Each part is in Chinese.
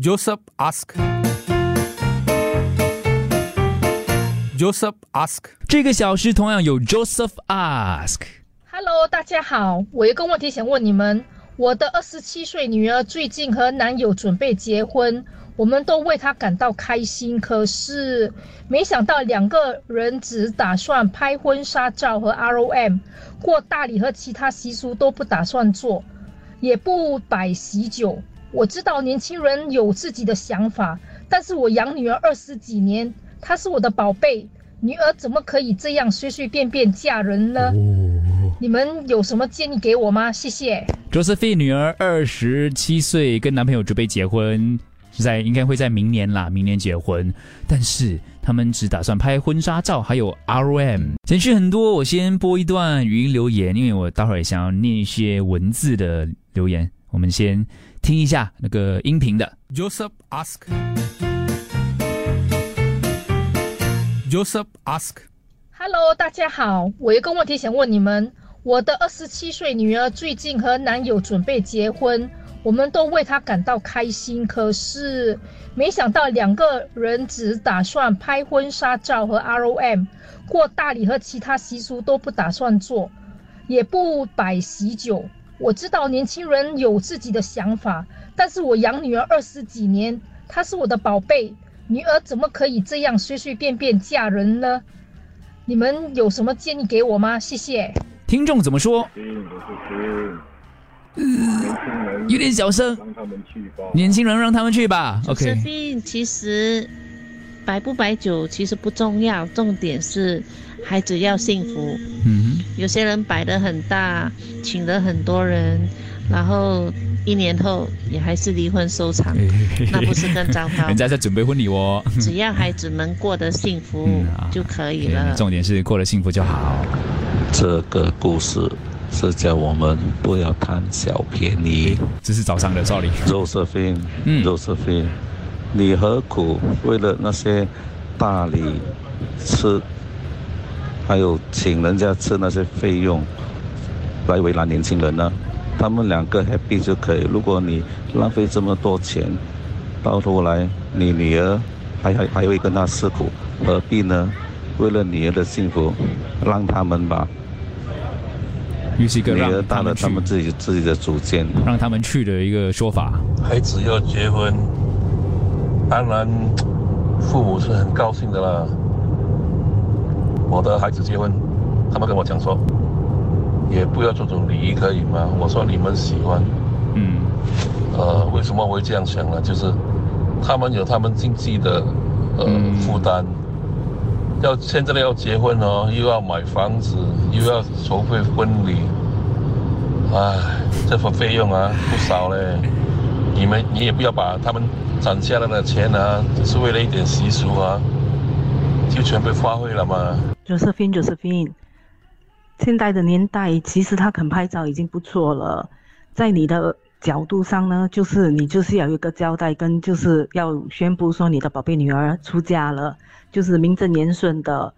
Joseph ask. Joseph ask. 这个小时同样有 Joseph ask。Hello，大家好，我有个问题想问你们。我的二十七岁女儿最近和男友准备结婚，我们都为她感到开心。可是没想到两个人只打算拍婚纱照和 ROM，过大礼和其他习俗都不打算做，也不摆喜酒。我知道年轻人有自己的想法，但是我养女儿二十几年，她是我的宝贝，女儿怎么可以这样随随便便嫁人呢？你们有什么建议给我吗？谢谢。Josephine 女儿二十七岁，跟男朋友准备结婚，是在应该会在明年啦，明年结婚。但是他们只打算拍婚纱照，还有 ROM。简讯很多，我先播一段语音留言，因为我待会儿想要念一些文字的留言。我们先听一下那个音频的。Joseph ask. Joseph ask. Hello，大家好，我有个问题想问你们。我的二十七岁女儿最近和男友准备结婚，我们都为她感到开心。可是没想到两个人只打算拍婚纱照和 ROM，过大礼和其他习俗都不打算做，也不摆喜酒。我知道年轻人有自己的想法，但是我养女儿二十几年，她是我的宝贝，女儿怎么可以这样随随便便嫁人呢？你们有什么建议给我吗？谢谢。听众怎么说？有点小声。让他们去吧。年轻人让他们去吧。OK。Josephine，其实摆不摆酒其实不重要，重点是孩子要幸福。嗯有些人摆得很大，请了很多人，然后一年后也还是离婚收场，哼，那不是更糟糕 人？家在准备婚礼哦。只要孩子能过得幸福 就可以了。重点是过得幸福就好。这个故事是叫我们不要贪小便宜。这是早上的，sorry。Josephine，嗯 Josephine，你何苦为了那些大礼吃，还有请人家吃那些费用，来为难年轻人呢？他们两个 happy 就可以。如果你浪费这么多钱，到头来你女儿还还还会跟他吃苦，何必呢？为了女儿的幸福，让他们吧。又是一个女儿让他们去大了他们自己自己的主见。让他们去的一个说法。孩子要结婚，当然父母是很高兴的啦。我的孩子结婚，他们跟我讲说，也不要这种礼仪可以吗？我说你们喜欢，嗯，呃，为什么会这样想呢？就是他们有他们经济的呃嗯负担，要现在要结婚哦，又要买房子，又要筹备婚礼，唉，这份费用啊不少嘞。你们你也不要把他们攒下来的钱啊，只是为了一点习俗啊，就全被花费了嘛。Josephine Josephine，现在的年代其实他肯拍照已经不错了，在你的角度上呢，就是你就是要有一个交代，跟就是要宣布说你的宝贝女儿出嫁了，就是名正言顺的。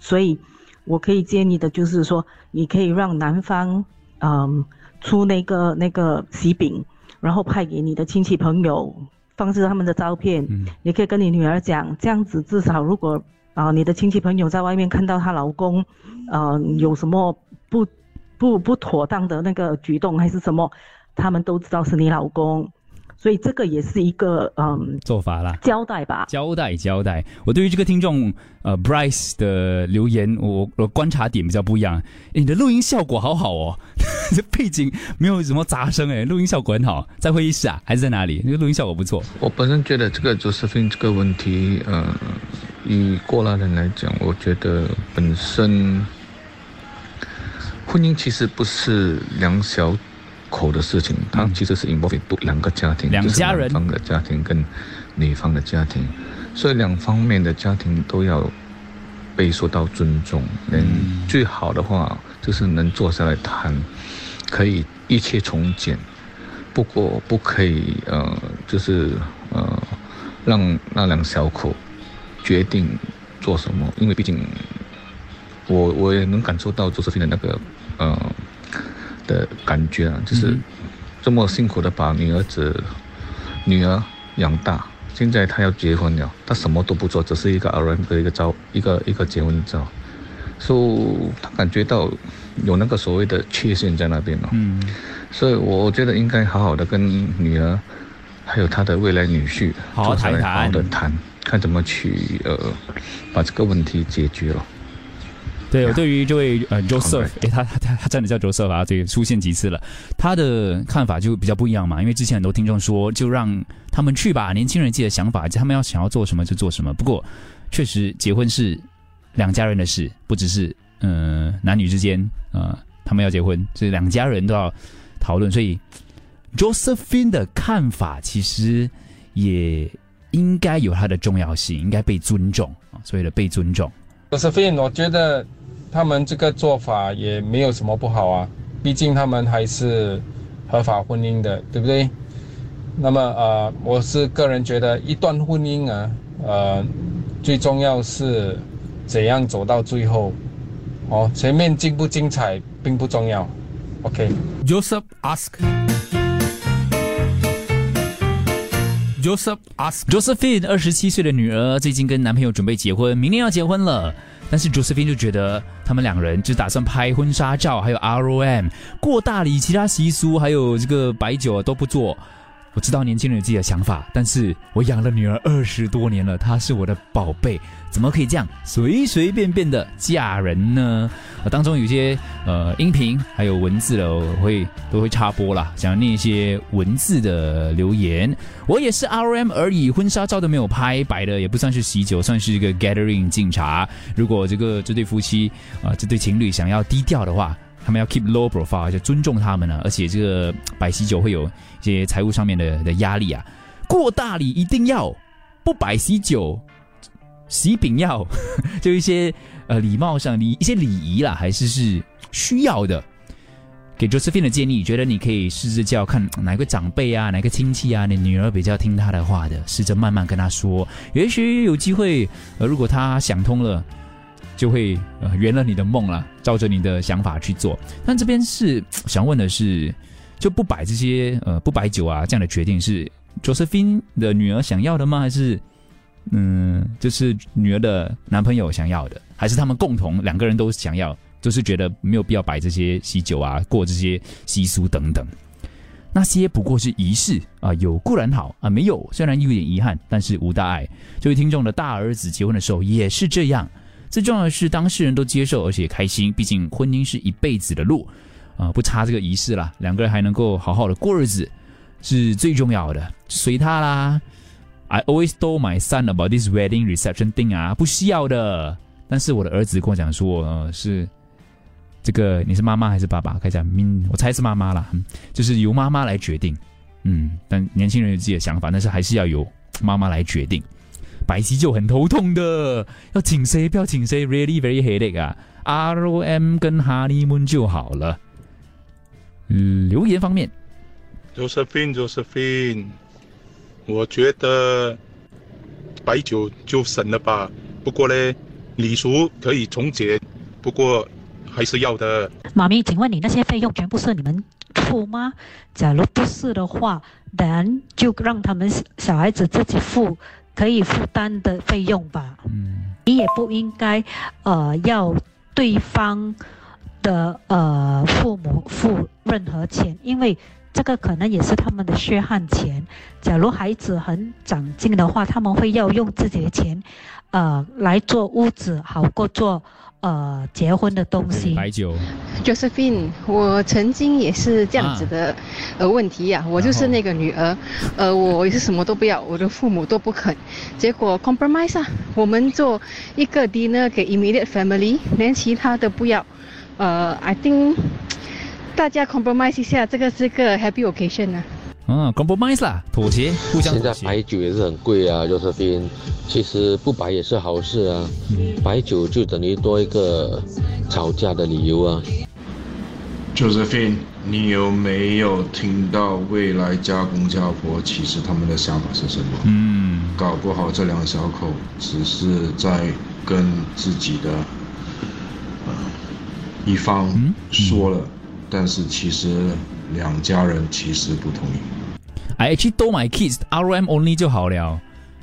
所以，我可以建议的就是说，你可以让男方嗯出那个那个喜饼，然后派给你的亲戚朋友，放置他们的照片，嗯。也可以跟你女儿讲，这样子至少如果啊、你的亲戚朋友在外面看到她老公，呃，有什么不不不妥当的那个举动还是什么，他们都知道是你老公，所以这个也是一个嗯做法啦。交代吧。交代交代，我对于这个听众呃 Bryce 的留言，我我观察点比较不一样。诶你的录音效果好好哦，这背景没有什么杂声哎，录音效果很好。在会议室啊，还是在哪里？那个录音效果不错。我本身觉得这个 Josephine 这个问题，呃，以过来人来讲，我觉得本身婚姻其实不是两小口的事情，它其实是 involve 不两个家庭，就是两家人男方的家庭跟女方的家庭，所以两方面的家庭都要被受到尊重。能，最好的话就是能坐下来谈，可以一切从简。不过不可以呃，就是呃，让那两小口决定做什么，因为毕竟我我也能感受到周世飞的那个呃的感觉啊，就是嗯这么辛苦的把女儿子女儿养大。现在他要结婚了，他什么都不做，只是一个 R M 的一个照，一个一个结婚照，所以他感觉到有那个所谓的缺陷在那边了。嗯，所以我觉得应该好好的跟女儿，还有他的未来女婿好好谈谈好好的谈，看怎么去呃把这个问题解决了。对，我对于这位呃 Joseph，哎，他他他他真的叫 Joseph 啊，对，出现几次了，他的看法就比较不一样嘛，因为之前很多听众说，就让他们去吧，年轻人自己的想法，他们要想要做什么就做什么。不过，确实结婚是两家人的事，不只是嗯、呃男女之间呃他们要结婚，所以两家人都要讨论，所以 Josephine 的看法其实也应该有它的重要性，应该被尊重啊，所谓的被尊重。Josephine，我觉得他们这个做法也没有什么不好啊，毕竟他们还是合法婚姻的，对不对？那么呃，我是个人觉得，一段婚姻啊，呃，最重要是怎样走到最后，哦，前面精不精彩并不重要。OK。Joseph ask. Joseph ask. Josephine 二十七岁的女儿最近跟男朋友准备结婚，明年要结婚了。但是朱斯斌就觉得他们两人就打算拍婚纱照，还有 ROM 过大理，其他习俗还有这个白酒都不做。我知道年轻人有自己的想法，但是我养了女儿二十多年了，她是我的宝贝，怎么可以这样随随便便的嫁人呢？呃，当中有些呃音频还有文字的，我会都会插播啦，想要念一些文字的留言。我也是 ROM 而已，婚纱照都没有拍，摆的也不算是喜酒，算是一个 gathering 敬茶。如果这个这对夫妻啊、这对情侣想要低调的话，他们要 keep low profile，就尊重他们呢、而且这个摆喜酒会有一些财务上面的的压力啊。过大礼一定要，不摆喜酒，喜饼要，就一些呃礼貌上礼一些礼仪啦，还是是需要的。给 Josephine 的建议，觉得你可以试着叫看哪个长辈啊，哪个亲戚啊，你女儿比较听他的话的，试着慢慢跟他说，也许有机会，呃，如果他想通了，就会呃圆了你的梦了，照着你的想法去做。但这边是 想问的是，就不摆这些呃不摆酒啊这样的决定是 Josephine 的女儿想要的吗？还是嗯，就是女儿的男朋友想要的，还是他们共同两个人都想要？就是觉得没有必要摆这些喜酒啊，过这些习俗等等。那些不过是仪式啊，有固然好啊，没有虽然有点遗憾，但是无大碍。这位听众的大儿子结婚的时候也是这样。最重要的是当事人都接受，而且开心。毕竟婚姻是一辈子的路啊，不差这个仪式啦。两个人还能够好好的过日子，是最重要的。随他啦。I always told my son about this wedding reception thing 啊，不需要的。但是我的儿子跟我讲说，呃，是。这个你是妈妈还是爸爸？开始讲，我猜是妈妈啦，就是由妈妈来决定。嗯，但年轻人有自己的想法，但是还是要由妈妈来决定。白皙就很头痛的，要请谁不要请谁，really very headache 啊。ROM 跟 honeymoon 就好了。嗯，留言方面，Josephine Josephine，我觉得白酒就省了吧。不过呢，礼俗可以重解，不过还是要的。妈咪，请问你那些费用全部是你们出吗？假如不是的话，then 就让他们小孩子自己付可以负担的费用吧。嗯，你也不应该呃要对方的呃父母付任何钱，因为这个可能也是他们的血汗钱。假如孩子很长进的话，他们会要用自己的钱，呃来做屋子，好过做呃结婚的东西。白酒。Josephine，我曾经也是这样子的、呃问题呀、我就是那个女儿，呃，我也是什么都不要，我的父母都不肯，结果 compromise 啊，我们做一个 dinner 给 immediate family，连其他的不要，呃，I think 大家 compromise 一下，这个是个 happy occasion 啊。啊，compromise 啦，妥协，互相现在。白酒也是很贵啊，就是边，其实不白也是好事啊。白酒就等于多一个吵架的理由啊。Josephine，你有没有听到未来家公家婆其实他们的想法是什么？嗯，搞不好这两小口只是在跟自己的呃一方说了，但是其实两家人其实不同意。I actually told my kids RM only 就好了，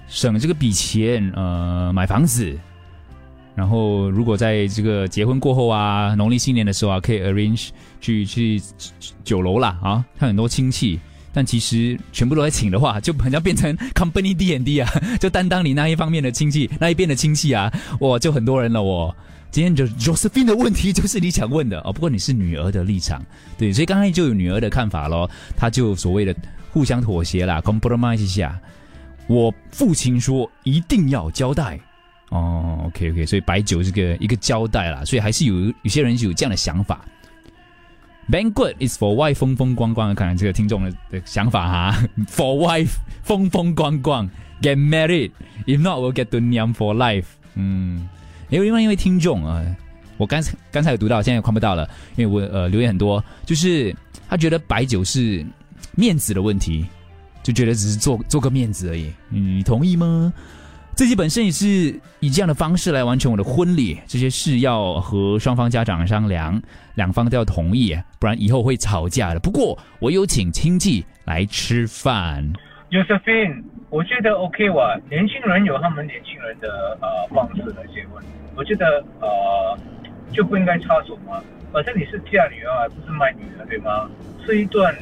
省这个笔钱，呃，买房子。然后，如果在这个结婚过后啊，农历新年的时候啊，可以 arrange 去去酒楼啦啊，看很多亲戚。但其实全部都在请的话，就好像变成 company D N D 啊，就担当你那一方面的亲戚，那一边的亲戚啊，哇，就很多人了。哦今天就 Josephine 的问题就是你想问的哦，不过你是女儿的立场，对，所以刚才就有女儿的看法咯，他就所谓的互相妥协啦，compromise 一下。我父亲说一定要交代哦，OK OK，所以白酒这个一个交代啦，所以还是有有些人是有这样的想法。Banquet is for wife 风风光光，看看这个听众的的想法哈。For wife 风风光光，get married，if not we'll get to n a m for life。嗯，因为另外一位听众啊，我刚才刚才有读到，现在也看不到了，因为我呃留言很多，就是他觉得白酒是面子的问题，就觉得只是做做个面子而已。你同意吗？自己本身也是以这样的方式来完成我的婚礼，这些事要和双方家长商量，两方都要同意，不然以后会吵架的。不过我有请亲戚来吃饭。Josephine，我觉得 OK 哇，年轻人有他们年轻人的呃方式来结婚，我觉得呃就不应该插手嘛。反正你是嫁女儿，不是卖女儿，对吗？吃一顿，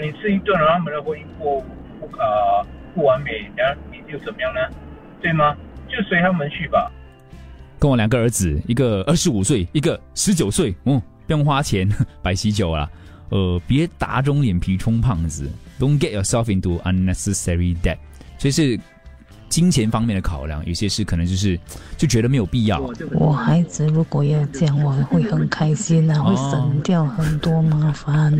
给你吃一顿，然后他们的婚姻不不呃不完美，然后你又怎么样呢？对吗？就随他们去吧。跟我两个儿子，一个二十五岁，一个十九岁，嗯，不用花钱摆喜酒啦。呃，别打肿脸皮充胖子，Don't get yourself into unnecessary debt。所以是金钱方面的考量，有些事可能就是就觉得没有必要。我孩子如果要这样，我会很开心啊，会省掉很多麻烦。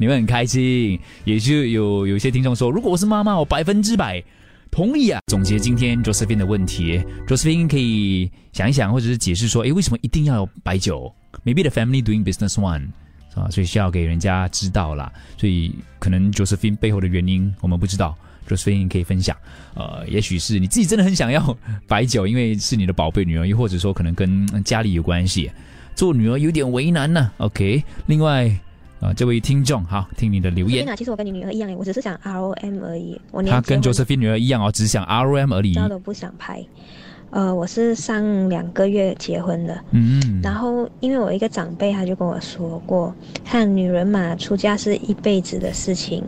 你会很开心，也就有有些听众说，如果我是妈妈，我百分之百。同意啊！总结今天 Josephine 的问题，Josephine 可以想一想，或者是解释说，诶，为什么一定要有白酒？Maybe the family doing business one 啊，所以需要给人家知道啦。所以可能 Josephine 背后的原因我们不知道，Josephine 可以分享。呃，也许是你自己真的很想要白酒，因为是你的宝贝女儿，又或者说可能跟家里有关系，做女儿有点为难呢、OK，另外。啊，这位听众，好，听你的留言。其实我跟你女儿一样，我只是想 ROM 而已。我他跟 Josephine 女儿一样哦，只想 ROM 而已。照都不想拍。呃，我是上两个月结婚的，嗯，然后因为我一个长辈他就跟我说过，看女人嘛，出嫁是一辈子的事情。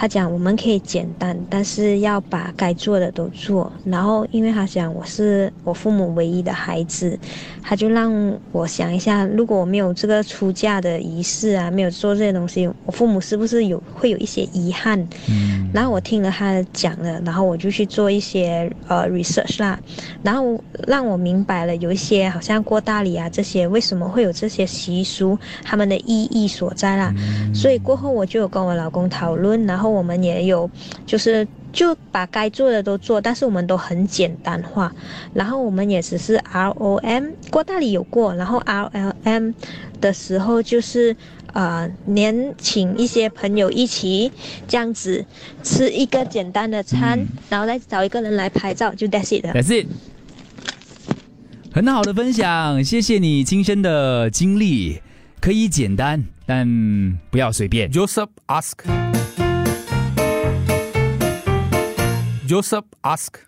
他讲我们可以简单，但是要把该做的都做。然后，因为他讲我是我父母唯一的孩子，他就让我想一下，如果我没有这个出嫁的仪式啊，没有做这些东西，我父母是不是有会有一些遗憾？嗯，然后我听了他讲了，然后我就去做一些呃 research 啦，然后让我明白了有一些好像过大礼啊这些为什么会有这些习俗，他们的意义所在啦。所以过后我就有跟我老公讨论，然后我们也有就是就把该做的都做，但是我们都很简单化，然后我们也只是 ROM 过大理有过，然后 RLM 的时候就是。呃，连请一些朋友一起这样子吃一个简单的餐，嗯、然后再找一个人来拍照，就 that's it 了。That's it。很好的分享，谢谢你亲身的经历，可以简单，但不要随便。Joseph ask. Joseph asked